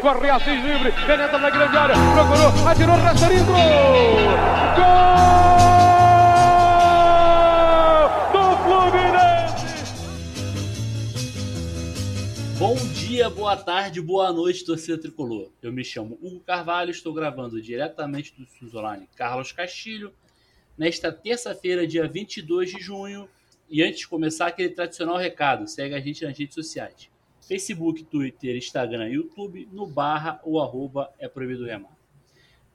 corre Assis livre, penetra na grande área, procurou, atirou, Rasterinho, Gol! Bom dia, boa tarde, boa noite, torcida tricolor. Eu me chamo Hugo Carvalho, estou gravando diretamente do Suzolane Carlos Castilho, nesta terça-feira, dia 22 de junho. E antes de começar, aquele tradicional recado: segue a gente nas redes sociais: Facebook, Twitter, Instagram, YouTube, no barra ou arroba é proibido remar.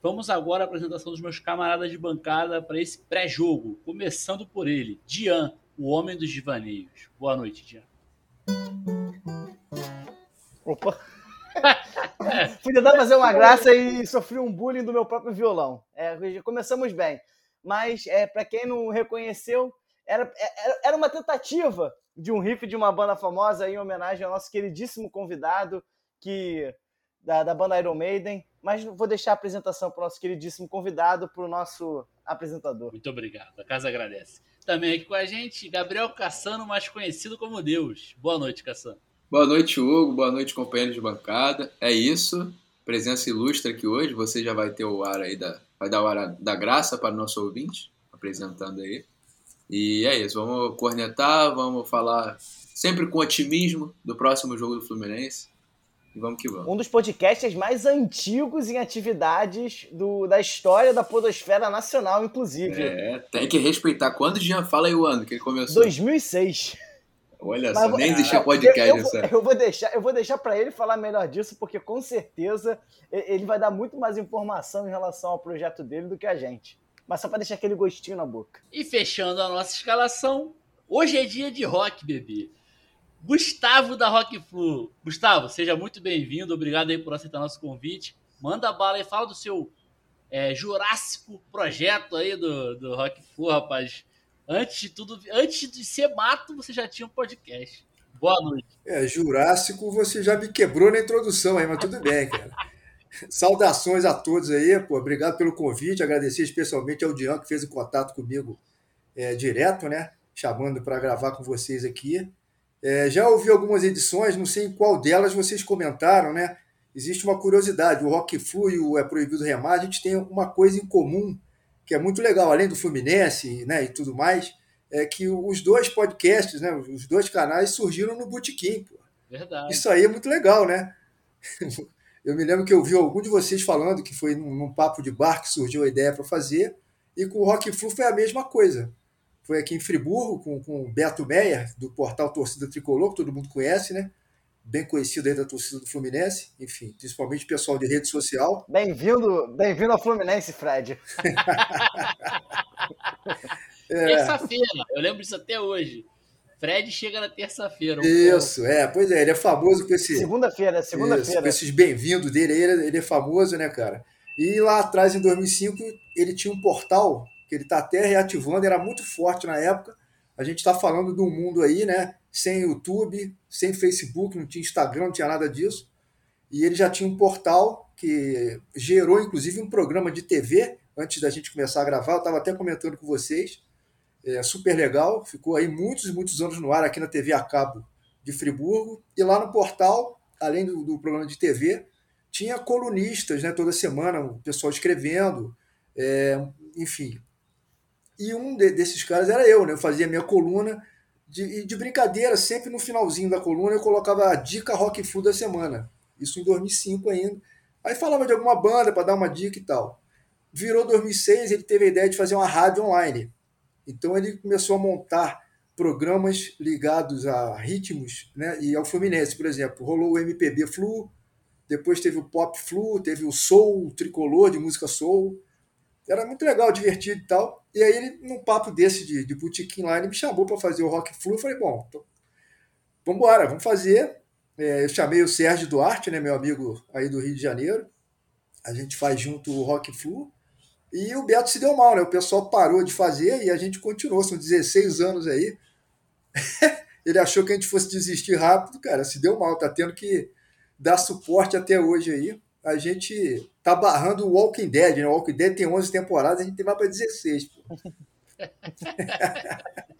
Vamos agora à apresentação dos meus camaradas de bancada para esse pré-jogo, começando por ele, Dian, o homem dos divaneios. Boa noite, Dian. Opa! Fui tentar fazer uma graça e sofri um bullying do meu próprio violão. É, começamos bem. Mas, é, para quem não reconheceu, era, era, era uma tentativa de um riff de uma banda famosa em homenagem ao nosso queridíssimo convidado que da, da banda Iron Maiden. Mas vou deixar a apresentação para o nosso queridíssimo convidado, para o nosso apresentador. Muito obrigado. A casa agradece. Também aqui com a gente, Gabriel Cassano, mais conhecido como Deus. Boa noite, Cassano. Boa noite, Hugo. Boa noite, companheiros de bancada. É isso. Presença ilustre aqui hoje. Você já vai ter o ar aí da. Vai dar o ar da graça para o nosso ouvinte, apresentando aí. E é isso. Vamos cornetar, vamos falar sempre com otimismo do próximo jogo do Fluminense. E vamos que vamos. Um dos podcasts mais antigos em atividades do, da história da Podosfera Nacional, inclusive. É, tem que respeitar. Quando o Jean fala aí o ano que ele começou? 2006. Olha Mas, só, nem existia podcast. Eu, eu, eu, vou deixar, eu vou deixar para ele falar melhor disso, porque com certeza ele vai dar muito mais informação em relação ao projeto dele do que a gente. Mas só para deixar aquele gostinho na boca. E fechando a nossa escalação, hoje é dia de rock, bebê. Gustavo da Rock Flu. Gustavo, seja muito bem-vindo. Obrigado aí por aceitar nosso convite. Manda bala e fala do seu é, Jurássico projeto aí do, do Rock Flu, rapaz. Antes de tudo, antes de ser mato, você já tinha um podcast. Boa noite. É, Jurássico, você já me quebrou na introdução aí, mas tudo bem, cara. Saudações a todos aí, pô, obrigado pelo convite, agradecer especialmente ao Dian que fez o contato comigo é, direto, né? Chamando para gravar com vocês aqui. É, já ouvi algumas edições, não sei em qual delas vocês comentaram, né? Existe uma curiosidade, o Rock Flu e o É Proibido Remar, a gente tem uma coisa em comum que é muito legal, além do Fluminense né, e tudo mais, é que os dois podcasts, né, os dois canais surgiram no Botequim. Pô. Verdade. Isso aí é muito legal, né? Eu me lembro que eu vi algum de vocês falando que foi num, num papo de bar que surgiu a ideia para fazer, e com o Rock Flu foi a mesma coisa. Foi aqui em Friburgo, com, com o Beto Meyer, do portal Torcida Tricolor, que todo mundo conhece, né? bem conhecido aí da torcida do Fluminense, enfim, principalmente pessoal de rede social. Bem-vindo, bem-vindo ao Fluminense, Fred. é. Terça-feira, eu lembro disso até hoje. Fred chega na terça-feira. Isso, é, pois é, ele é famoso com esse. Segunda-feira, segunda-feira. Com esses bem-vindos dele, ele, ele é famoso, né, cara? E lá atrás, em 2005, ele tinha um portal que ele está até reativando, era muito forte na época. A gente está falando de um mundo aí, né? sem YouTube, sem Facebook, não tinha Instagram, não tinha nada disso. E ele já tinha um portal que gerou, inclusive, um programa de TV antes da gente começar a gravar. Eu estava até comentando com vocês. É super legal. Ficou aí muitos e muitos anos no ar aqui na TV a cabo de Friburgo. E lá no portal, além do, do programa de TV, tinha colunistas né, toda semana, o pessoal escrevendo, é, enfim. E um de, desses caras era eu, né? Eu fazia minha coluna de, de brincadeira, sempre no finalzinho da coluna eu colocava a dica rock food da semana. Isso em 2005 ainda. Aí falava de alguma banda para dar uma dica e tal. Virou 2006, ele teve a ideia de fazer uma rádio online. Então ele começou a montar programas ligados a ritmos, né? E ao Fluminense, por exemplo, rolou o MPB Flu, depois teve o Pop Flu, teve o Soul, o Tricolor de música Soul. Era muito legal, divertido e tal. E aí, ele, num papo desse de, de botequim lá, ele me chamou para fazer o Rock Flu. Eu falei, bom, então, vamos embora, vamos fazer. É, eu chamei o Sérgio Duarte, né, meu amigo aí do Rio de Janeiro. A gente faz junto o Rock Flu. E o Beto se deu mal, né? O pessoal parou de fazer e a gente continuou. São 16 anos aí. ele achou que a gente fosse desistir rápido, cara. Se deu mal, tá tendo que dar suporte até hoje aí a gente tá barrando o Walking Dead, né? O Walking Dead tem 11 temporadas, a gente tem mais para 16. Pô.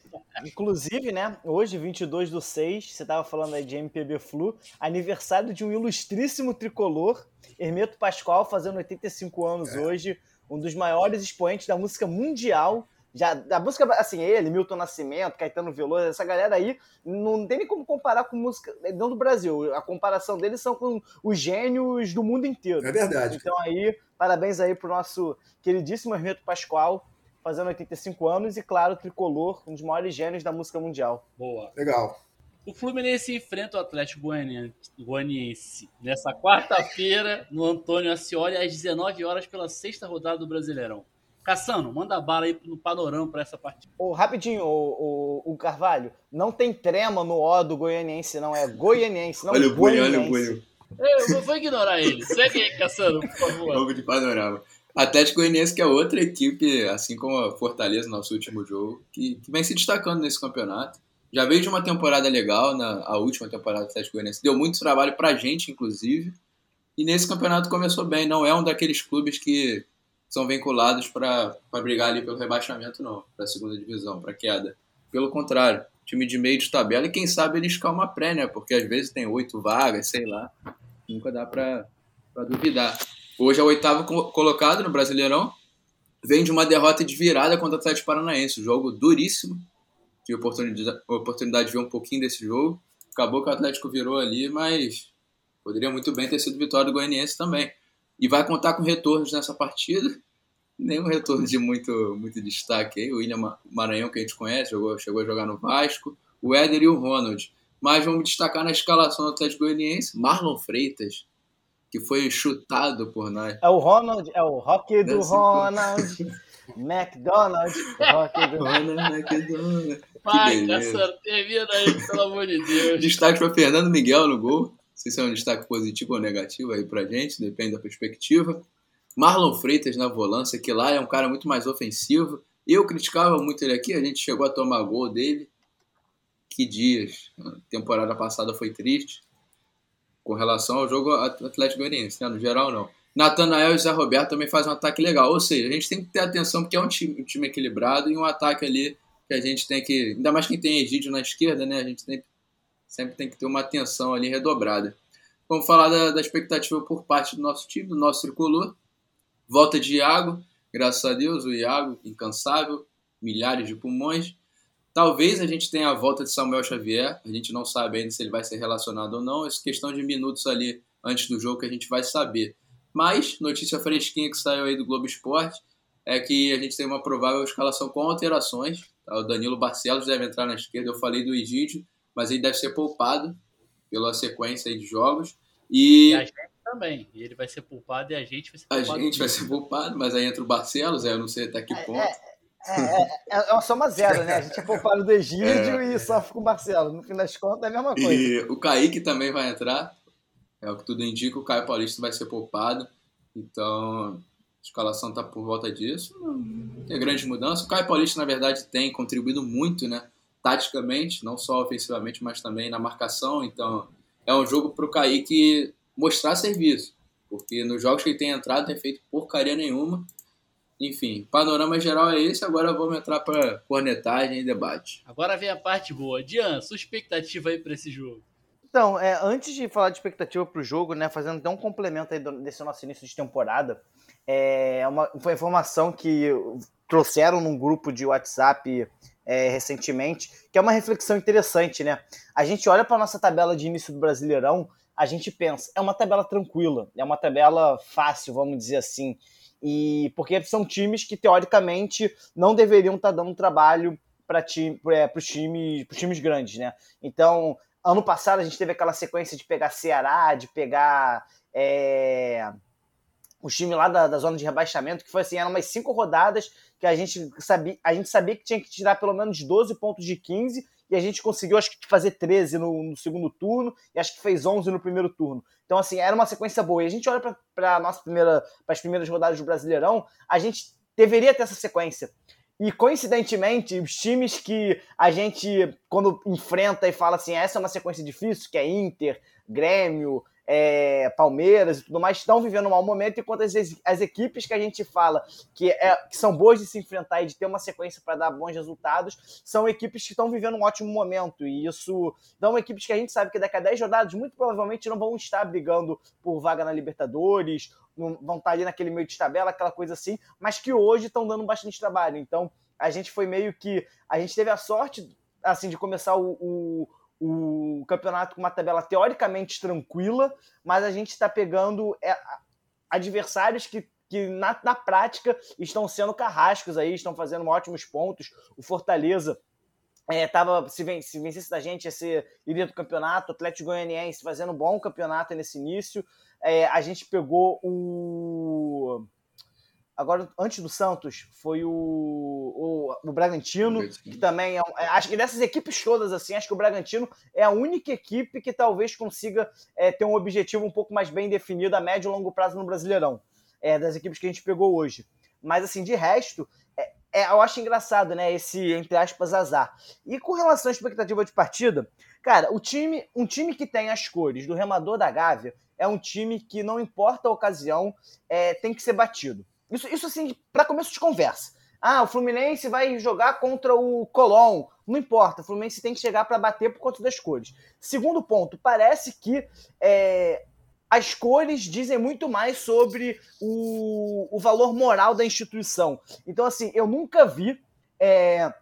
Inclusive, né, hoje, 22 do 6, você estava falando aí de MPB Flu, aniversário de um ilustríssimo tricolor, Hermeto Pascoal, fazendo 85 anos é. hoje, um dos maiores expoentes da música mundial, já da música, assim, ele, Milton Nascimento, Caetano Veloso, essa galera aí, não tem nem como comparar com música não do Brasil. A comparação deles são com os gênios do mundo inteiro. É verdade. Então aí, parabéns aí pro nosso queridíssimo Hermeto Pascoal, fazendo 85 anos, e claro, Tricolor, um dos maiores gênios da música mundial. Boa. Legal. O Fluminense enfrenta o Atlético Goianiense nessa quarta-feira no Antônio Ascioli às 19 horas pela sexta rodada do Brasileirão. Cassano, manda bala aí no panorama para essa partida. Oh, rapidinho, o, o, o, Carvalho, não tem trema no O do goianiense, não é goianiense, não olha o Boi, olha o Boi. Eu vou ignorar ele. Segue aí, Cassano, por favor. Vamos de panorama. Atlético Goianiense que é outra equipe, assim como a Fortaleza, nosso último jogo, que, que vem se destacando nesse campeonato. Já veio de uma temporada legal, na a última temporada do Atlético Goianiense. Deu muito trabalho pra gente, inclusive. E nesse campeonato começou bem. Não é um daqueles clubes que são vinculados para brigar ali pelo rebaixamento, não. Para a segunda divisão, para queda. Pelo contrário, time de meio de tabela e quem sabe eles uma pré, né? Porque às vezes tem oito vagas, sei lá. Nunca dá para duvidar. Hoje é o oitavo colocado no Brasileirão. Vem de uma derrota de virada contra o Atlético Paranaense. Jogo duríssimo. Tive oportunidade, oportunidade de ver um pouquinho desse jogo. Acabou que o Atlético virou ali, mas poderia muito bem ter sido vitória do Goianiense também. E vai contar com retornos nessa partida. Nenhum retorno de muito, muito destaque aí. O William Maranhão, que a gente conhece, jogou, chegou a jogar no Vasco. O Éder e o Ronald. Mas vamos destacar na escalação do Atlético Goianiense. Marlon Freitas, que foi chutado por nós. É o Ronald, é o rock do Ronald. McDonald's, rock do Ronald McDonald. Vai, Caçaro, termina aí, pelo amor de Deus. Destaque para Fernando Miguel no gol. Não sei se é um destaque positivo ou negativo aí pra gente, depende da perspectiva. Marlon Freitas na volância, que lá é um cara muito mais ofensivo. Eu criticava muito ele aqui, a gente chegou a tomar gol dele. Que dias. A temporada passada foi triste com relação ao jogo Atlético Goianiense, né? no geral não. Natanael e Zé Roberto também fazem um ataque legal, ou seja, a gente tem que ter atenção porque é um time, um time equilibrado e um ataque ali que a gente tem que, ainda mais quem tem Egídio na esquerda, né? A gente tem, sempre tem que ter uma atenção ali redobrada. Vamos falar da, da expectativa por parte do nosso time, do nosso tricolor. Volta de Iago, graças a Deus, o Iago, incansável, milhares de pulmões. Talvez a gente tenha a volta de Samuel Xavier, a gente não sabe ainda se ele vai ser relacionado ou não, é questão de minutos ali antes do jogo que a gente vai saber. Mas, notícia fresquinha que saiu aí do Globo Esporte é que a gente tem uma provável escalação com alterações. Tá? O Danilo Barcelos deve entrar na esquerda, eu falei do Egídio, mas ele deve ser poupado pela sequência de jogos. E... e a gente também, e ele vai ser poupado e a gente vai ser poupado. A gente vai ser poupado, mas aí entra o Barcelos, aí eu não sei até que é, ponto. É, é, é, é, uma soma zero, né? A gente é poupado do Egídio é. e sofre com o Marcelo. No fim das contas, é a mesma coisa. E o Kaique também vai entrar. É o que tudo indica, o Caio Paulista vai ser poupado. Então, a escalação está por volta disso. Não tem grande mudança. O Caio Paulista, na verdade, tem contribuído muito, né? Taticamente, não só ofensivamente, mas também na marcação. Então, é um jogo para o Kaique mostrar serviço. Porque nos jogos que ele tem entrado, tem feito porcaria nenhuma. Enfim, panorama geral é esse. Agora vamos entrar para cornetagem e debate. Agora vem a parte boa. Dian, sua expectativa aí para esse jogo? Então, é, antes de falar de expectativa para o jogo, né, fazendo até um complemento aí desse nosso início de temporada, é uma, foi uma informação que trouxeram num grupo de WhatsApp é, recentemente, que é uma reflexão interessante, né? A gente olha para nossa tabela de início do Brasileirão, a gente pensa, é uma tabela tranquila, é uma tabela fácil, vamos dizer assim. E porque são times que teoricamente não deveriam estar tá dando trabalho para time, é, os times, times grandes, né? Então, ano passado a gente teve aquela sequência de pegar Ceará, de pegar é, os times lá da, da, zona de rebaixamento, que foi assim, eram umas cinco rodadas que a gente sabia, a gente sabia que tinha que tirar pelo menos 12 pontos de 15 e a gente conseguiu, acho que, fazer 13 no, no, segundo turno e acho que fez 11 no primeiro turno. Então, assim, era uma sequência boa. E a gente olha para nossa primeira, as primeiras rodadas do Brasileirão, a gente deveria ter essa sequência. E coincidentemente, os times que a gente, quando enfrenta e fala assim, essa é uma sequência difícil, que é Inter, Grêmio, é, Palmeiras e tudo mais estão vivendo um mau momento, enquanto as, as equipes que a gente fala que, é, que são boas de se enfrentar e de ter uma sequência para dar bons resultados, são equipes que estão vivendo um ótimo momento. E isso são equipes que a gente sabe que daqui a 10 rodadas, muito provavelmente não vão estar brigando por vaga na Libertadores, vão estar ali naquele meio de tabela, aquela coisa assim, mas que hoje estão dando bastante trabalho. Então, a gente foi meio que. A gente teve a sorte assim de começar o, o o campeonato com uma tabela teoricamente tranquila, mas a gente está pegando é, adversários que, que na, na, prática estão sendo carrascos aí, estão fazendo ótimos pontos. O Fortaleza é, tava, se, ven se vencesse da gente, ia ser líder do campeonato, o Atlético Goianiense fazendo um bom campeonato nesse início. É, a gente pegou o Agora, antes do Santos, foi o, o, o Bragantino, que também é, é, Acho que dessas equipes todas, assim, acho que o Bragantino é a única equipe que talvez consiga é, ter um objetivo um pouco mais bem definido a médio e longo prazo no Brasileirão. É, das equipes que a gente pegou hoje. Mas, assim, de resto, é, é, eu acho engraçado, né? Esse, entre aspas, azar. E com relação à expectativa de partida, cara, o time, um time que tem as cores do remador da Gávea é um time que, não importa a ocasião, é, tem que ser batido. Isso, isso assim, para começo de conversa. Ah, o Fluminense vai jogar contra o Colón. Não importa, o Fluminense tem que chegar para bater por conta das cores. Segundo ponto, parece que é, as cores dizem muito mais sobre o, o valor moral da instituição. Então, assim, eu nunca vi, é,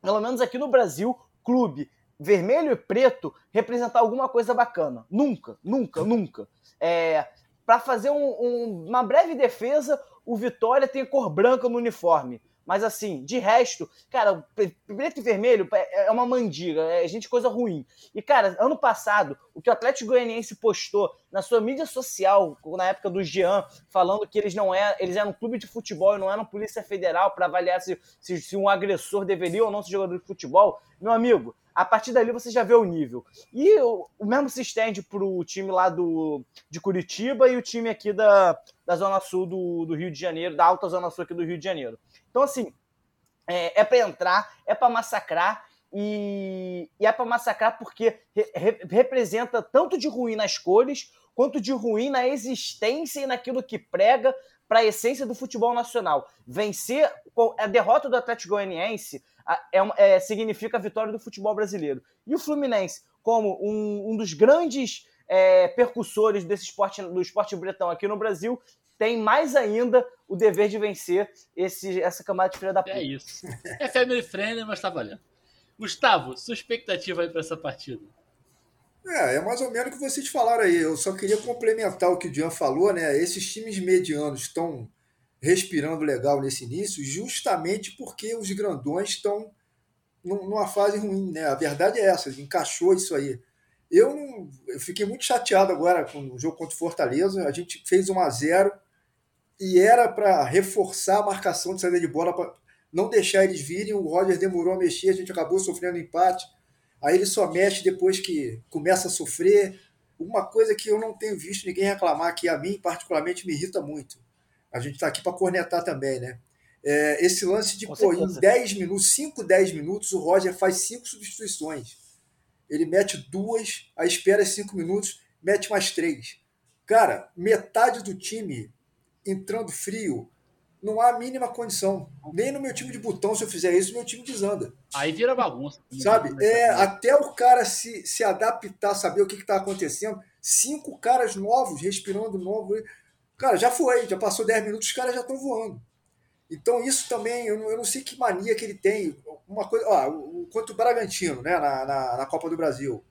pelo menos aqui no Brasil, clube vermelho e preto representar alguma coisa bacana. Nunca, nunca, nunca. É, para fazer um, um, uma breve defesa, o Vitória tem cor branca no uniforme. Mas assim, de resto, cara, preto e vermelho é, é uma mandiga, é gente coisa ruim. E, cara, ano passado, o que o Atlético Goianiense postou na sua mídia social, na época do Jean, falando que eles não eram, eles eram um clube de futebol e não eram polícia federal para avaliar se, se, se um agressor deveria ou não ser jogador de futebol, meu amigo, a partir dali você já vê o nível. E o, o mesmo se estende para o time lá do, de Curitiba e o time aqui da, da Zona Sul do, do Rio de Janeiro, da alta Zona Sul aqui do Rio de Janeiro. Então, assim, é, é para entrar, é para massacrar e, e é para massacrar porque re, re, representa tanto de ruim nas cores quanto de ruim na existência e naquilo que prega para a essência do futebol nacional. Vencer a derrota do Atlético Goianiense é, é, significa a vitória do futebol brasileiro. E o Fluminense, como um, um dos grandes é, percussores desse esporte, do esporte bretão aqui no Brasil, tem mais ainda o dever de vencer esse, essa camada de filha da puta. É isso. É family friendly, mas tá valendo. Gustavo, sua expectativa aí para essa partida? É, é mais ou menos o que vocês falaram aí. Eu só queria complementar o que o Jean falou, né? Esses times medianos estão respirando legal nesse início, justamente porque os grandões estão numa fase ruim, né? A verdade é essa, encaixou isso aí. Eu, não, eu fiquei muito chateado agora com o jogo contra o Fortaleza. A gente fez 1 a 0 e era para reforçar a marcação de saída de bola para não deixar eles virem. O Roger demorou a mexer, a gente acabou sofrendo empate. Aí ele só mexe depois que começa a sofrer. Uma coisa que eu não tenho visto ninguém reclamar, que a mim particularmente me irrita muito a gente está aqui para cornetar também, né? É, esse lance de, pô, em 10 minutos, 5, 10 minutos, o Roger faz cinco substituições. Ele mete duas, aí espera 5 minutos, mete mais três. Cara, metade do time entrando frio, não há a mínima condição. Nem no meu time de botão, se eu fizer isso, meu time desanda. Aí vira bagunça. Sabe? É, até o cara se, se adaptar, saber o que está acontecendo. Cinco caras novos, respirando novo. Cara, já foi, já passou 10 minutos, os caras já estão voando. Então, isso também, eu não, eu não, sei que mania que ele tem. Uma coisa, ó, o, quanto o Bragantino, né, na, na, na, Copa do Brasil.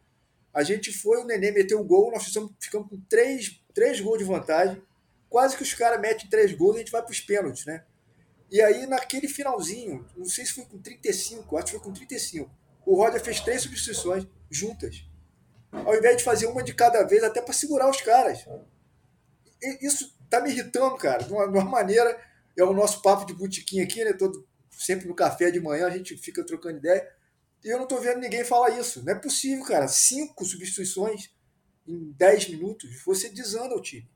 A gente foi, o Nenê meteu o gol, nós ficamos, ficamos com três, três gols de vantagem. Quase que os caras metem três gols e a gente vai para os pênaltis, né? E aí, naquele finalzinho, não sei se foi com 35, acho que foi com 35, o Roger fez três substituições juntas. Ao invés de fazer uma de cada vez, até para segurar os caras. E isso tá me irritando, cara, de uma, de uma maneira. É o nosso papo de botiquim aqui, né? Todo, sempre no café de manhã a gente fica trocando ideia. E eu não tô vendo ninguém falar isso. Não é possível, cara. Cinco substituições em dez minutos, você desanda o time.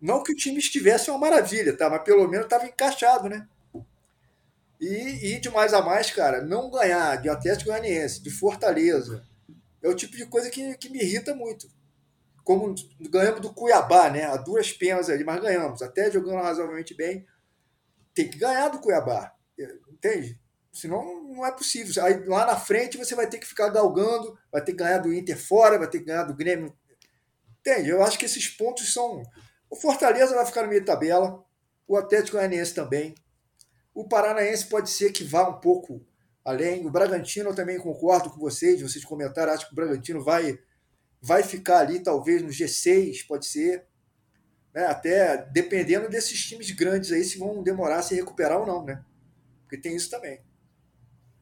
Não que o time estivesse uma maravilha, tá? Mas pelo menos estava encaixado, né? E, e de mais a mais, cara, não ganhar de Atlético Goianiense, de Fortaleza, é o tipo de coisa que, que me irrita muito. como ganhamos do Cuiabá, né? A duas penas ali, mas ganhamos, até jogando razoavelmente bem. Tem que ganhar do Cuiabá, entende? Senão não é possível. Aí lá na frente você vai ter que ficar galgando, vai ter que ganhar do Inter fora, vai ter que ganhar do Grêmio. Entende? Eu acho que esses pontos são. O Fortaleza vai ficar no meio da tabela, o Atlético Goianiense também. O Paranaense pode ser que vá um pouco além. O Bragantino eu também concordo com vocês, vocês comentaram, acho que o Bragantino vai vai ficar ali talvez no G6, pode ser. Né? Até dependendo desses times grandes aí, se vão demorar a se recuperar ou não, né? Porque tem isso também.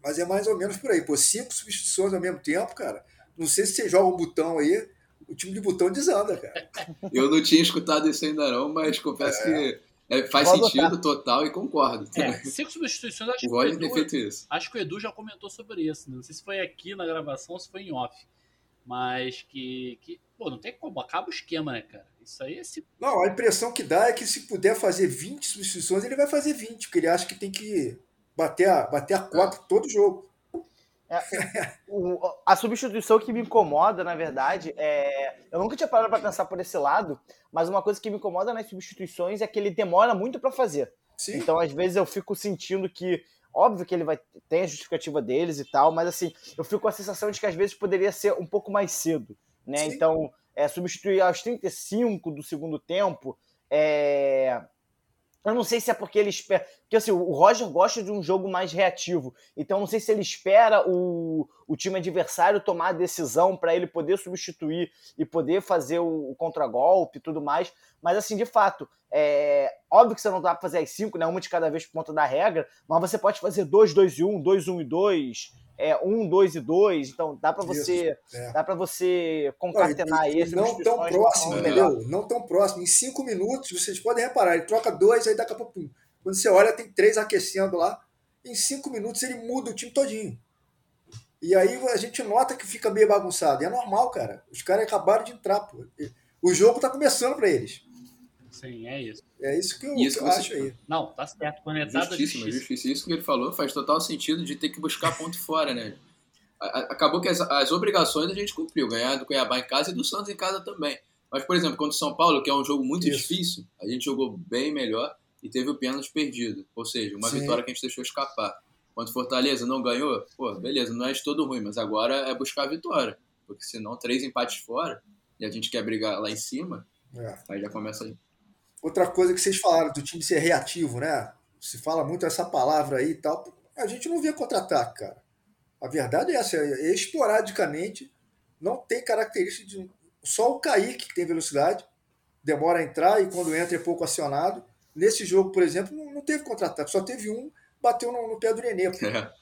Mas é mais ou menos por aí. Pô, cinco substituições ao mesmo tempo, cara. Não sei se você joga um botão aí, o time de botão desanda, cara. Eu não tinha escutado isso ainda não, mas confesso é. que é, faz Vou sentido adotar. total e concordo. É, cinco substituições, acho o que o Edu, feito isso. Acho que o Edu já comentou sobre isso. Né? Não sei se foi aqui na gravação ou se foi em off. Mas que, que, pô, não tem como, acaba o esquema, né, cara? Isso aí é se... Não, a impressão que dá é que se puder fazer 20 substituições, ele vai fazer 20, porque ele acha que tem que bater a, bater a cota é. todo jogo. É, o, a substituição que me incomoda, na verdade, é. Eu nunca tinha parado para pensar por esse lado, mas uma coisa que me incomoda nas substituições é que ele demora muito para fazer. Sim. Então, às vezes, eu fico sentindo que. Óbvio que ele vai ter a justificativa deles e tal, mas assim, eu fico com a sensação de que às vezes poderia ser um pouco mais cedo. Né? Sim. Então, é, substituir aos 35 do segundo tempo. É, eu não sei se é porque ele espera. Porque assim, o Roger gosta de um jogo mais reativo. Então não sei se ele espera o, o time adversário tomar a decisão para ele poder substituir e poder fazer o, o contragolpe e tudo mais. Mas assim, de fato, é óbvio que você não dá para fazer as cinco, né? Uma de cada vez por conta da regra, mas você pode fazer dois, dois e um, dois, um e dois é, um, dois e dois, então dá para você é. dá para você concatenar esse. Não tão próximo, entendeu? Não tão próximo. Em cinco minutos, vocês podem reparar, ele troca dois, aí daqui a pouco, quando você olha, tem três aquecendo lá. Em cinco minutos ele muda o time todinho. E aí a gente nota que fica meio bagunçado. E é normal, cara. Os caras acabaram de entrar, pô. O jogo tá começando para eles. Sim, é isso. É isso que eu, isso que eu acho aí. Não, tá certo. Conectado justíssimo, justíssimo. Isso que ele falou faz total sentido de ter que buscar ponto fora, né? Acabou que as, as, obrigações a gente cumpriu, ganhar do Cuiabá em casa e do Santos em casa também. Mas, por exemplo, contra o São Paulo, que é um jogo muito isso. difícil, a gente jogou bem melhor e teve o pênalti perdido. Ou seja, uma Sim. vitória que a gente deixou escapar. Quanto Fortaleza não ganhou, pô, beleza, não é de todo ruim, mas agora é buscar a vitória. Porque senão, três empates fora e a gente quer brigar lá em cima, é. aí já começa. Outra coisa que vocês falaram do time ser reativo, né? Se fala muito essa palavra aí e tal. A gente não via contra-ataque, cara. A verdade é essa, é esporadicamente não tem característica de. Só o Kaique que tem velocidade, demora a entrar e quando entra é pouco acionado. Nesse jogo, por exemplo, não, teve contra-ataque, só teve um, bateu no, no pé do Nenê. É.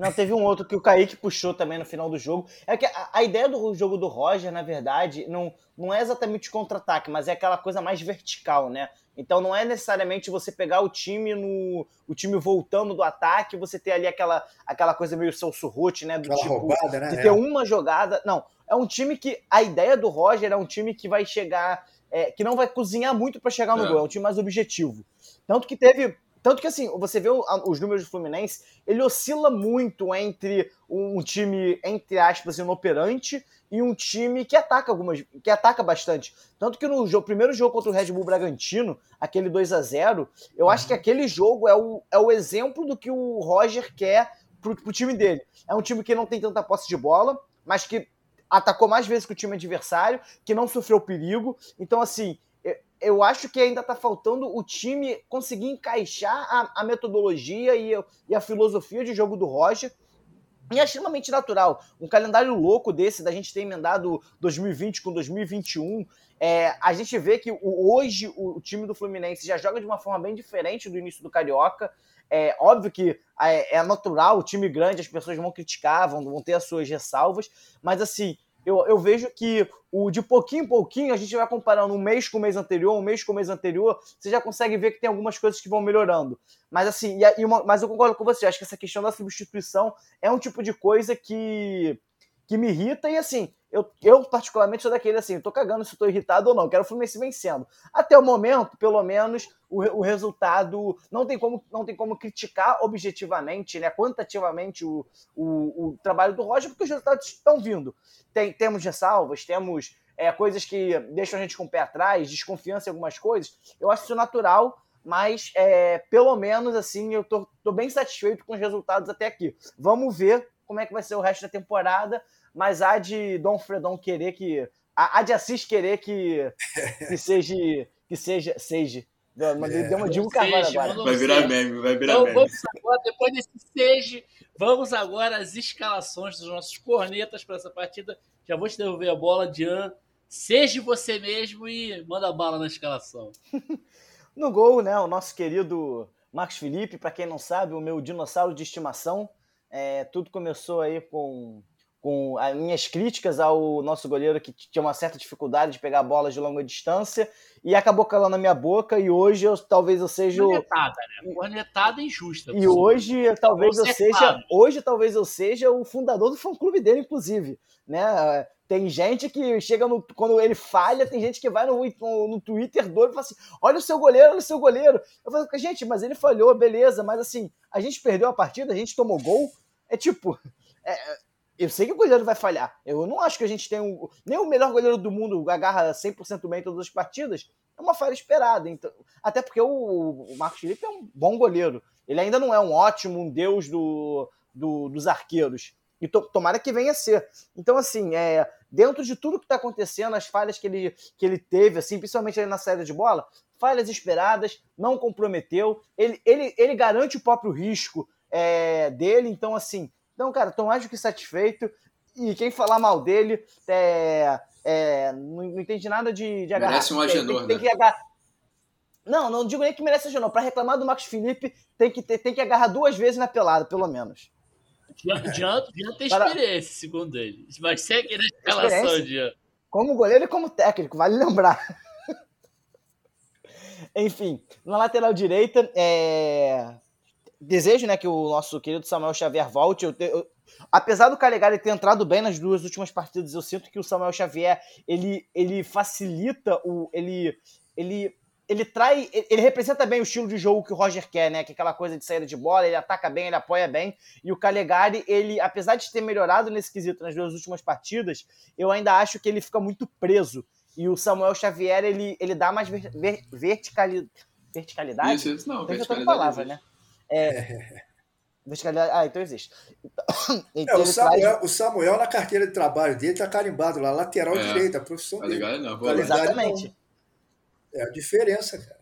Não, teve um outro que o Kaique puxou também no final do jogo. É que a, a ideia do jogo do Roger, na verdade, não, não é exatamente contra-ataque, mas é aquela coisa mais vertical, né? Então não é necessariamente você pegar o time no o time voltando do ataque, você ter ali aquela, aquela coisa meio Celso né, do aquela tipo roubada, né? de ter é. uma jogada. Não, é um time que a ideia do Roger é um time que vai chegar é, que não vai cozinhar muito para chegar no é. gol, é um time mais objetivo. Tanto que teve tanto que, assim, você vê os números do Fluminense, ele oscila muito entre um time, entre aspas, inoperante e um time que ataca algumas, que ataca bastante. Tanto que no jogo, primeiro jogo contra o Red Bull Bragantino, aquele 2 a 0 eu uhum. acho que aquele jogo é o, é o exemplo do que o Roger quer pro, pro time dele. É um time que não tem tanta posse de bola, mas que atacou mais vezes que o time adversário, que não sofreu perigo. Então, assim, eu acho que ainda está faltando o time conseguir encaixar a, a metodologia e, e, a filosofia de jogo do Roger. E é extremamente natural. Um calendário louco desse, da gente ter emendado 2020 com 2021. É, a gente vê que o, hoje o, o, time do Fluminense já joga de uma forma bem diferente do início do Carioca. É óbvio que é, é natural, o time grande, as pessoas vão criticar, vão, vão ter as suas ressalvas, mas assim, eu, eu vejo que o de pouquinho em pouquinho, a gente vai comparando um mês com o mês anterior, um mês com o mês anterior, você já consegue ver que tem algumas coisas que vão melhorando. Mas assim, e, uma, mas eu concordo com você, acho que essa questão da substituição é um tipo de coisa que, que me irrita, e assim, eu, eu, particularmente, sou daquele assim, tô cagando se tô irritado ou não, quero o Fluminense vencendo. Até o momento, pelo menos, o, o resultado não tem, como, não tem como criticar objetivamente, né, quantitativamente o, o, o trabalho do Roger, porque os resultados estão vindo. Tem, temos ressalvas, temos é, coisas que deixam a gente com o pé atrás, desconfiança em algumas coisas, eu acho isso natural, mas é, pelo menos assim eu tô, tô bem satisfeito com os resultados até aqui. Vamos ver como é que vai ser o resto da temporada, mas há de Dom Fredon querer que. Há de Assis querer que, que seja. Que seja. seja Deu uma, é. deu uma de um Carvalho agora. Vai virar meme, vai virar então, meme. Vamos agora, depois desse seja, vamos agora às escalações dos nossos cornetas para essa partida. Já vou te devolver a bola, Dian. Seja você mesmo e manda bala na escalação. no gol, né, o nosso querido Marcos Felipe, para quem não sabe, o meu dinossauro de estimação. É, tudo começou aí com com as minhas críticas ao nosso goleiro que tinha uma certa dificuldade de pegar bolas de longa distância e acabou calando na minha boca e hoje eu, talvez eu seja cornetada, né? Cornetada injusta. E hoje talvez eu seja, hoje talvez eu seja o fundador do fã clube dele inclusive, né? Tem gente que chega no. Quando ele falha, tem gente que vai no, no, no Twitter doido e fala assim: olha o seu goleiro, olha o seu goleiro. Eu falo, gente, mas ele falhou, beleza, mas assim, a gente perdeu a partida, a gente tomou gol. É tipo. É, eu sei que o goleiro vai falhar. Eu não acho que a gente tem um, nem o melhor goleiro do mundo agarra 100% bem todas as partidas. É uma falha esperada. Então, até porque o, o Marcos Felipe é um bom goleiro. Ele ainda não é um ótimo, um deus do, do, dos arqueiros. E to, tomara que venha a ser. Então, assim, é, dentro de tudo que está acontecendo, as falhas que ele, que ele teve, assim, principalmente na saída de bola, falhas esperadas, não comprometeu. Ele, ele, ele garante o próprio risco é, dele. Então, assim, então, cara, tô mais do que satisfeito. E quem falar mal dele é, é, não, não entende nada de, de agarrar. Merece um agenor, tem, tem, tem né? que agarrar. Não, não digo nem que merece agenor. Para reclamar do Marcos Felipe, tem que, ter, tem que agarrar duas vezes na pelada, pelo menos. Dian tem experiência, segundo ele. Mas segue na escalação, Dian. Como goleiro e como técnico, vale lembrar. Enfim, na lateral direita, é desejo né, que o nosso querido Samuel Xavier volte. Eu, eu, apesar do Calegari ter entrado bem nas duas últimas partidas, eu sinto que o Samuel Xavier ele, ele facilita o. ele, ele ele trai, ele representa bem o estilo de jogo que o Roger quer, né? Que é aquela coisa de saída de bola, ele ataca bem, ele apoia bem. E o Calegari, ele, apesar de ter melhorado nesse quesito nas duas últimas partidas, eu ainda acho que ele fica muito preso. E o Samuel Xavier, ele, ele dá mais ver, ver, verticali, verticalidade. Isso, isso não, verticalidade. Palavra, né? É. Ah, então existe. Então, é, o, Samuel, traz... o, Samuel, na carteira de trabalho dele, tá carimbado lá, lateral é. direita, profissão tá dele. Não, Exatamente. Não. É a diferença, cara.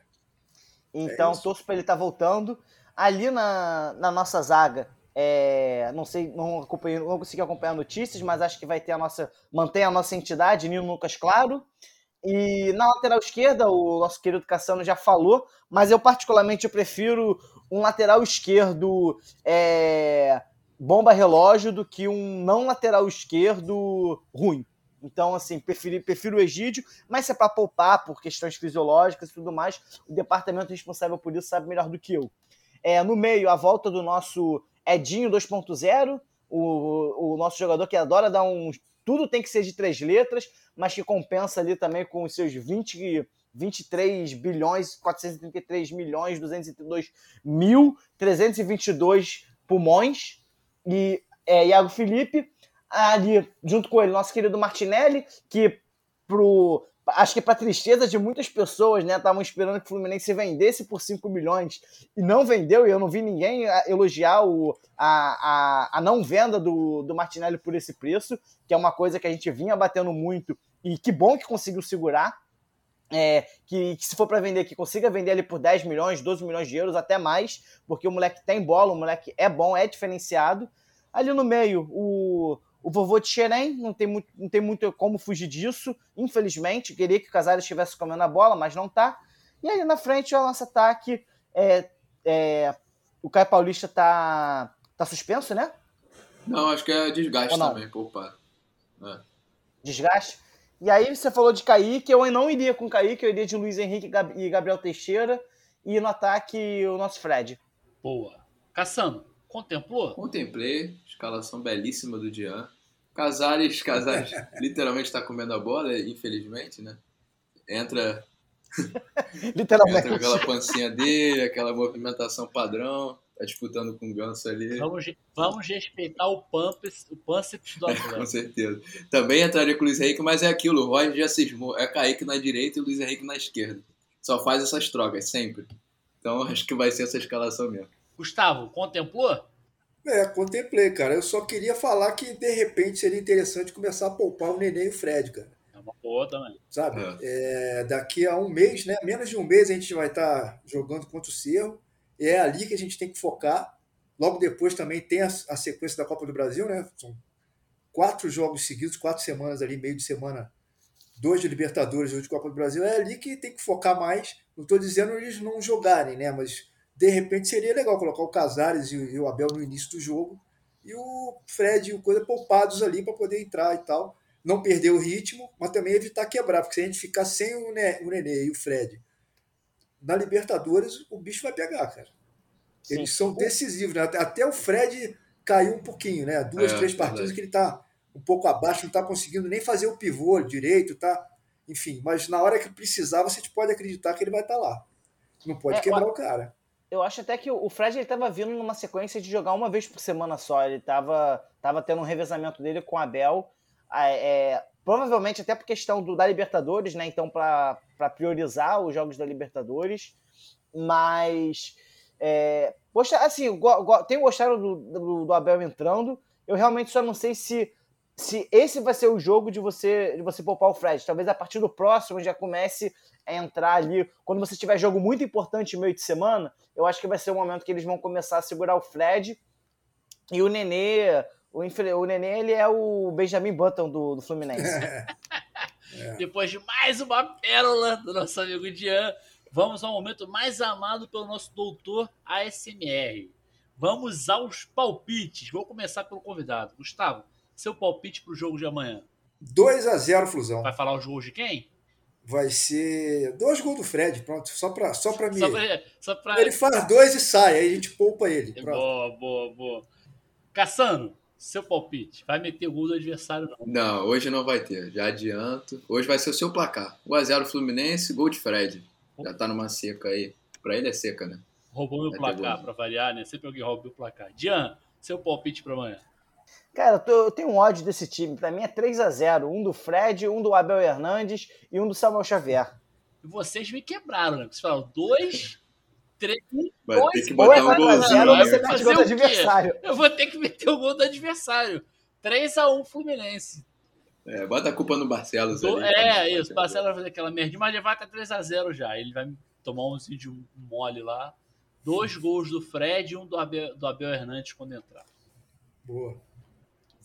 Então, é torço para ele estar tá voltando. Ali na, na nossa zaga, é, não sei, não, acompanhei, não consegui acompanhar notícias, mas acho que vai ter a nossa. Mantém a nossa entidade, Nino Lucas Claro. E na lateral esquerda, o nosso querido Cassano já falou, mas eu particularmente eu prefiro um lateral esquerdo é, bomba relógio do que um não lateral esquerdo ruim. Então, assim, prefiro, prefiro o Egídio, mas se é para poupar por questões fisiológicas e tudo mais, o departamento responsável por isso sabe melhor do que eu. É, no meio, a volta do nosso Edinho 2.0, o, o nosso jogador que adora dar um. Tudo tem que ser de três letras, mas que compensa ali também com os seus 20 23 bilhões, 433 milhões, 232 mil, 322 pulmões. E é, Iago Felipe, ali, junto com ele, nosso querido Martinelli, que pro, acho que para tristeza de muitas pessoas, né, estavam esperando que o Fluminense vendesse por 5 milhões e não vendeu, e eu não vi ninguém elogiar o, a, a, a não venda do, do Martinelli por esse preço, que é uma coisa que a gente vinha batendo muito, e que bom que conseguiu segurar é, que, que, se for para vender, que consiga vender ele por 10 milhões, 12 milhões de euros, até mais, porque o moleque tem bola, o moleque é bom, é diferenciado. Ali no meio, o, o vovô de Xerém, não tem, muito, não tem muito como fugir disso, infelizmente. Queria que o Casares estivesse comendo a bola, mas não tá. E ali na frente, o nosso ataque, é, é, o Caio Paulista tá, tá suspenso, né? Não, acho que é desgaste também, poupado. É. Desgaste? E aí você falou de Kaique, eu não iria com Kaique, eu iria de Luiz Henrique e Gabriel Teixeira. E no ataque, o nosso Fred. Boa. Caçando, contemplou? Contemplei, escalação belíssima do Dian. Casares, Casares literalmente está comendo a bola, infelizmente, né? Entra. literalmente. Entra aquela pancinha dele, aquela movimentação padrão. Tá disputando com o Ganso ali. Vamos, vamos respeitar o Pamps, o Pamps do Atlético. com certeza. Também entraria com o Luiz Henrique, mas é aquilo, o Roger já cismou. É Kaique na direita e o Luiz Henrique na esquerda. Só faz essas trocas, sempre. Então acho que vai ser essa escalação mesmo. Gustavo, contemplou? É, contemplei, cara. Eu só queria falar que, de repente, seria interessante começar a poupar o Nenê e o Fred, cara. É uma boa também. Sabe? É. É, daqui a um mês, né? Menos de um mês a gente vai estar jogando contra o Cerro. E é ali que a gente tem que focar. Logo depois também tem a, a sequência da Copa do Brasil, né? São quatro jogos seguidos, quatro semanas ali, meio de semana, dois de Libertadores e dois de Copa do Brasil. É ali que tem que focar mais. Não estou dizendo eles não jogarem, né? Mas de repente seria legal colocar o Casares e o Abel no início do jogo e o Fred e o Coisa poupados ali para poder entrar e tal. Não perder o ritmo, mas também evitar quebrar, porque se a gente ficar sem o Nenê e o Fred na Libertadores, o bicho vai pegar, cara. Eles Sim. são decisivos, né? Até o Fred caiu um pouquinho, né? Duas, é, três partidas que ele tá um pouco abaixo, não tá conseguindo nem fazer o pivô direito, tá? Enfim, mas na hora que precisar, você pode acreditar que ele vai estar tá lá. Não pode é, quebrar o cara eu acho até que o Fred ele estava vindo numa sequência de jogar uma vez por semana só. Ele estava tava tendo um revezamento dele com o Abel. É, provavelmente até por questão do, da Libertadores, né? Então, para priorizar os jogos da Libertadores. Mas. É, poxa, assim, go, go, tenho gostado do, do, do, Abel entrando. Eu realmente só não sei se, se esse vai ser o jogo de você de você poupar o Fred. Talvez a partir do próximo já comece a entrar ali. Quando você tiver jogo muito importante no meio de semana, eu acho que vai ser o momento que eles vão começar a segurar o Fred e o Nenê. O, o Nenê ele é o Benjamin Button do, do Fluminense. é. Depois de mais uma pérola do nosso amigo Dian, vamos ao momento mais amado pelo nosso doutor ASMR. Vamos aos palpites. Vou começar pelo convidado. Gustavo, seu palpite para o jogo de amanhã. 2 a 0 Flusão. Vai falar os gols de quem? vai ser dois gols do Fred, pronto, só para só para mim. Só pra, só pra... Ele faz dois e sai, aí a gente poupa ele. Pronto. Boa, boa, boa. Caçano, seu palpite, vai meter o gol do adversário não? Não, hoje não vai ter, já adianto. Hoje vai ser o seu placar. 1x0 Fluminense, gol de Fred. Já tá numa seca aí. Pra ele é seca, né? Roubou meu vai placar, pra variar, né? Sempre alguém rouba o placar. Dian, seu palpite pra amanhã. Cara, eu, tenho um ódio desse time. Pra mim é 3 a 0 Um do Fred, um do Abel Hernandes e um do Samuel Xavier. Vocês me quebraram, né? Vocês falaram dois, três, Vai dois, ter que botar um golzinho. Ou você mete gol do adversário. Eu vou ter que meter o gol do adversário. 3x1 Fluminense. É, bota a culpa no Barcelos do, ali. É, isso. O Barcelos vai fazer aquela merda. Mas já vai estar 3x0 já. Ele vai tomar um vídeo mole lá. Dois gols do Fred e um do Abel, do Abel Hernandes quando entrar. Boa.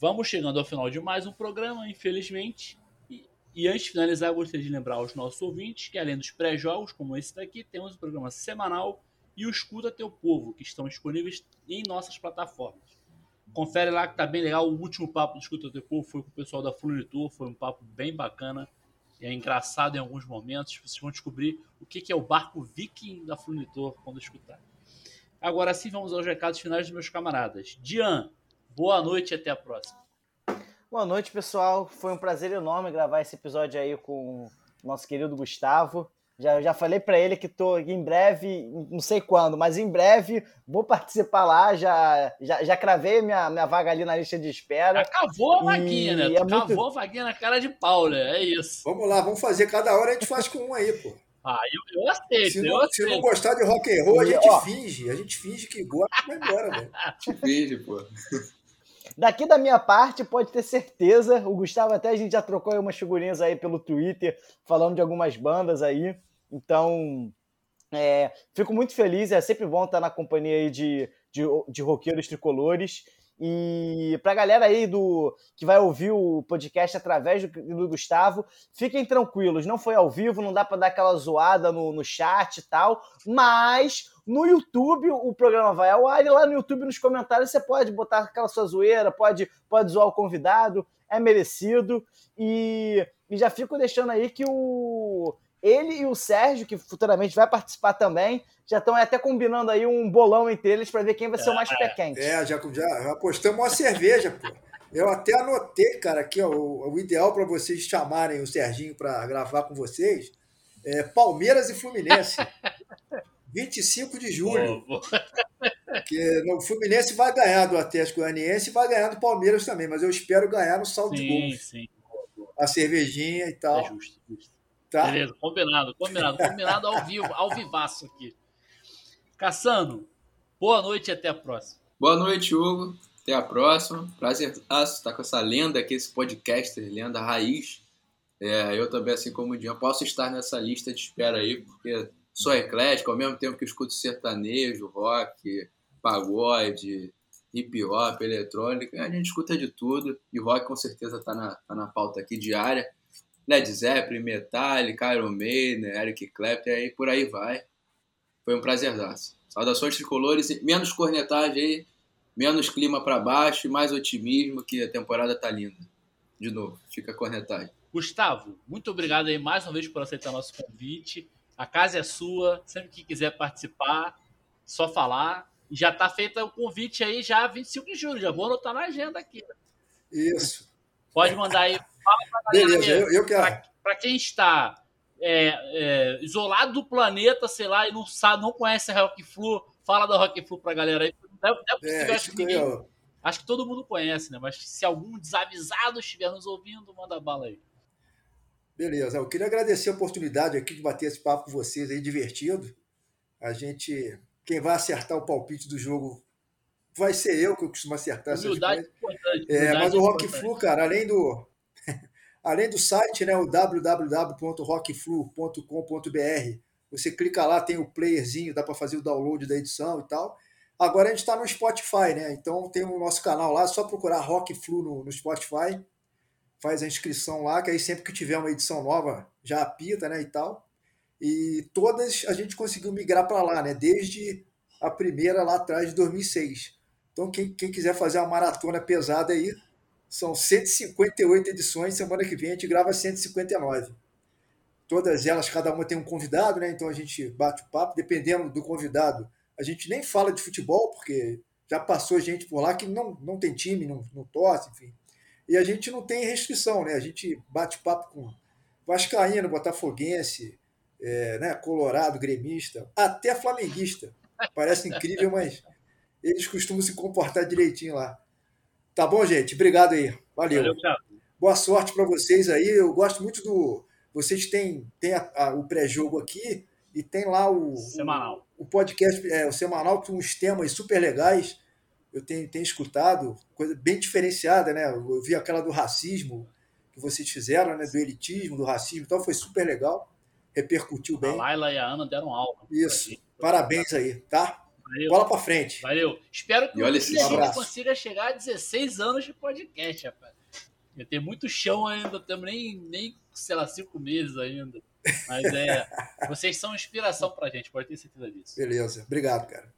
Vamos chegando ao final de mais um programa, infelizmente. E, e antes de finalizar, gostaria de lembrar aos nossos ouvintes que, além dos pré-jogos, como esse daqui, temos o programa semanal e o Escuta Teu Povo, que estão disponíveis em nossas plataformas. Confere lá que tá bem legal. O último papo do Escuta Teu Povo foi com o pessoal da Flunitor, foi um papo bem bacana. É engraçado em alguns momentos. Vocês vão descobrir o que é o barco viking da Flunitor quando escutar. Agora sim, vamos aos recados finais dos meus camaradas. Dian, Boa noite e até a próxima. Boa noite, pessoal. Foi um prazer enorme gravar esse episódio aí com o nosso querido Gustavo. Já, já falei para ele que tô em breve, não sei quando, mas em breve vou participar lá. Já, já, já cravei minha, minha vaga ali na lista de espera. Já cavou a vaguinha, né? É cavou muito... a vaguinha na cara de pau, né? É isso. Vamos lá, vamos fazer cada hora a gente faz com um aí, pô. Ah, eu, eu aceito, se não, eu aceito. Se não gostar de rock and roll, a gente Ó, finge. A gente finge que gosta e vai embora, velho. A gente finge, pô. Daqui da minha parte, pode ter certeza. O Gustavo até a gente já trocou umas figurinhas aí pelo Twitter, falando de algumas bandas aí. Então, é, fico muito feliz. É sempre bom estar na companhia aí de, de, de roqueiros tricolores. E para a galera aí do que vai ouvir o podcast através do, do, Gustavo, fiquem tranquilos, não foi ao vivo, não dá para dar aquela zoada no, no chat e tal, mas no YouTube o programa vai ao ar e lá no YouTube nos comentários você pode botar aquela sua zoeira, pode, pode zoar o convidado, é merecido. E, e já fico deixando aí que o ele e o Sérgio, que futuramente vai participar também, já estão até combinando aí um bolão entre eles para ver quem vai ser o mais pé quente. É, já, já apostamos uma cerveja, pô. Eu até anotei, cara, aqui ó, o, o ideal para vocês chamarem o Serginho para gravar com vocês é Palmeiras e Fluminense. 25 de julho. Boa, boa. Porque no Fluminense vai ganhar do Atlético Goianiense e vai ganhar do Palmeiras também, mas eu espero ganhar no saldo de Sim, gols. sim. A cervejinha e É tal. justo, justo. Tá? Beleza, combinado, combinado, combinado ao vivo, ao vivaço aqui. Caçano, boa noite e até a próxima. Boa noite, Hugo. Até a próxima. Prazer estar com essa lenda aqui, esse podcaster, lenda raiz. É, eu também, assim como o Dian, posso estar nessa lista de espera aí, porque sou eclético, ao mesmo tempo que escuto sertanejo, rock, pagode, hip hop, eletrônica, a gente escuta de tudo. E rock com certeza está na, tá na pauta aqui diária. Led Zeppelin, Metallica, Iron Maiden, Eric Clapton, aí por aí vai. Foi um prazerzaço. Saudações tricolores, menos cornetagem aí, menos clima para baixo e mais otimismo que a temporada tá linda. De novo, fica a cornetagem. Gustavo, muito obrigado aí mais uma vez por aceitar nosso convite. A casa é sua, sempre que quiser participar, só falar. E já está feito o convite aí já 25 de julho, já vou anotar na agenda aqui. Isso. Pode mandar aí. Fala pra galera Beleza, eu, eu quero. Para quem está é, é, isolado do planeta, sei lá, e não sabe, não conhece a Rock Flu, fala da Rock Flu pra galera aí. Não é, não é possível, É, acho, que que ninguém, eu, acho que todo mundo conhece, né? Mas se algum desavisado estiver nos ouvindo, manda bala aí. Beleza, eu queria agradecer a oportunidade aqui de bater esse papo com vocês aí, divertido. A gente. Quem vai acertar o palpite do jogo vai ser eu, que eu costumo acertar essas coisas. é. É, mas o Rock importante. Flu, cara, além do além do site, né, o www.rockflu.com.br, você clica lá, tem o playerzinho, dá para fazer o download da edição e tal. Agora a gente está no Spotify, né? Então tem o nosso canal lá, é só procurar Rock Flu no, no Spotify, faz a inscrição lá, que aí sempre que tiver uma edição nova já apita, né, e tal. E todas a gente conseguiu migrar para lá, né? Desde a primeira lá atrás de 2006. Então quem, quem quiser fazer uma maratona pesada aí, são 158 edições, semana que vem a gente grava 159. Todas elas, cada uma tem um convidado, né? Então a gente bate o papo, dependendo do convidado. A gente nem fala de futebol, porque já passou gente por lá que não, não tem time, não, não torce, enfim. E a gente não tem restrição, né? A gente bate papo com Vascaíno, Botafoguense, é, né? Colorado, gremista, até flamenguista. Parece incrível, mas eles costumam se comportar direitinho lá. Tá bom, gente? Obrigado aí. Valeu. Valeu. Boa sorte para vocês aí. Eu gosto muito do. Vocês têm, têm a- a- o pré-jogo aqui e tem lá o, Semanal. o, o podcast, é, o semanal, com uns temas super legais. Eu tenho, tenho escutado, coisa bem diferenciada, né? Eu vi aquela do racismo que vocês fizeram, né? Do elitismo, do racismo, então foi super legal. Repercutiu A bem. Laila e a Ana deram aula. Isso. Parabéns aí, tá? Valeu. Bola para frente. Valeu. Espero que a gente consiga chegar a 16 anos de podcast, rapaz. Eu tenho muito chão ainda, não temos nem, nem, sei lá, cinco meses ainda. Mas é. vocês são inspiração pra gente, pode ter certeza disso. Beleza. Obrigado, cara.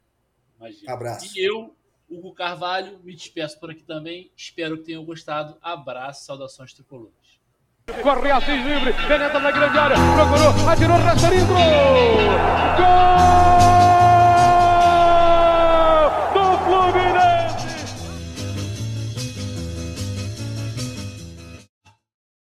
Imagina. Abraço. E eu, Hugo Carvalho, me despeço por aqui também. Espero que tenham gostado. Abraço, saudações tricolores. Corre Assis livre, penetra na grande área, procurou, atirou, rasteirinho, gol! Gol!